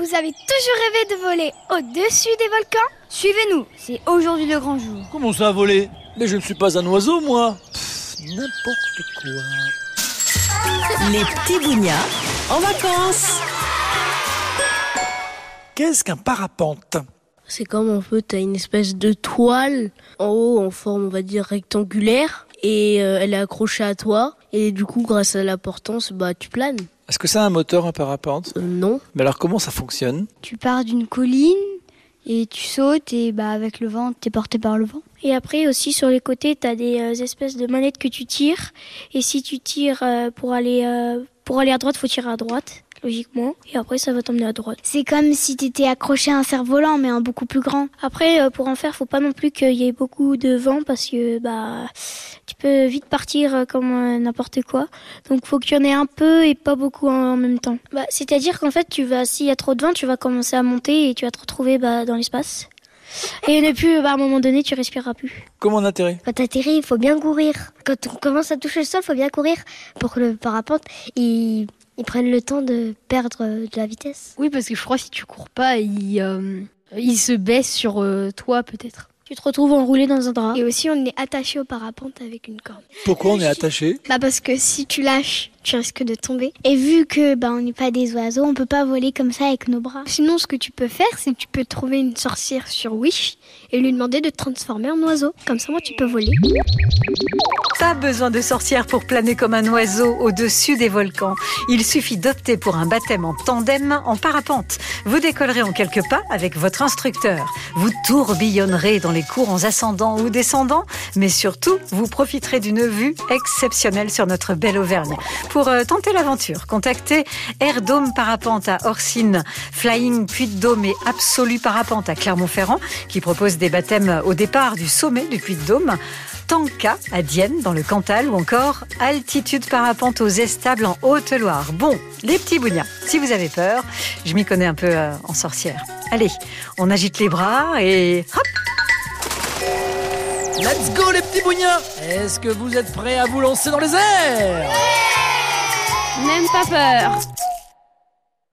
Vous avez toujours rêvé de voler au-dessus des volcans Suivez-nous, c'est aujourd'hui le grand jour. Comment ça voler Mais je ne suis pas un oiseau, moi N'importe quoi. Les petits bougnats en vacances. Qu'est-ce qu'un parapente C'est comme un peu, t'as une espèce de toile en haut en forme, on va dire, rectangulaire. Et euh, elle est accrochée à toi. Et du coup, grâce à la portance, bah, tu planes. Est-ce que ça a un moteur, un parapente Euh, non. Mais alors comment ça fonctionne? Tu pars d'une colline et tu sautes et bah avec le vent, t'es porté par le vent. Et après aussi sur les côtés, tu as des euh, espèces de manettes que tu tires. Et si tu tires euh, pour aller euh, pour aller à droite, faut tirer à droite, logiquement. Et après ça va t'emmener à droite. C'est comme si t'étais accroché à un cerf-volant, mais un beaucoup plus grand. Après euh, pour en faire, faut pas non plus qu'il y ait beaucoup de vent parce que bah tu peux vite partir euh, comme euh, n'importe quoi. Donc faut qu'il y en ait un peu et pas beaucoup en, même temps. Bah, c'est-à-dire qu'en fait, tu vas s'il y a trop de vent, tu vas commencer à monter et tu vas te retrouver bah, dans l'espace. Et ne plus, bah, à un moment donné, tu respireras plus. Comment on atterrit? Quand t'atterris, il faut bien courir. Quand on commence à toucher le sol, il faut bien courir pour que le parapente, il, il prenne le temps de perdre de la vitesse. Oui, parce que je crois que si tu cours pas, il, euh, il se baisse sur euh, toi peut-être. Tu te retrouves enroulé dans un drap. Et aussi, on est attaché au parapente avec une corde. Pourquoi on est attaché? Bah parce que si tu lâches, tu risques de tomber. Et vu que bah on n'est pas des oiseaux, on peut pas voler comme ça avec nos bras. Sinon, ce que tu peux faire, c'est que tu peux trouver une sorcière sur Wish et lui demander de te transformer en oiseau. Comme ça, moi, tu peux voler. Pas besoin de sorcière pour planer comme un oiseau au-dessus des volcans. Il suffit d'opter pour un baptême en tandem en parapente. Vous décollerez en quelques pas avec votre instructeur. Vous tourbillonnerez dans les courants ascendants ou descendants, mais surtout, vous profiterez d'une vue exceptionnelle sur notre belle Auvergne. Pour euh, tenter l'aventure, contactez Air Dome Parapente à Orsine, Flying Puy de Dôme et Absolu Parapente à Clermont-Ferrand, qui propose des baptêmes au départ du sommet du Puy de Dôme. Tanka à Dienne dans le Cantal ou encore Altitude Parapente aux Estables en Haute-Loire. Bon, les petits bougnats, si vous avez peur, je m'y connais un peu euh, en sorcière. Allez, on agite les bras et hop Let's go les petits bougnats Est-ce que vous êtes prêts à vous lancer dans les airs? Même pas peur.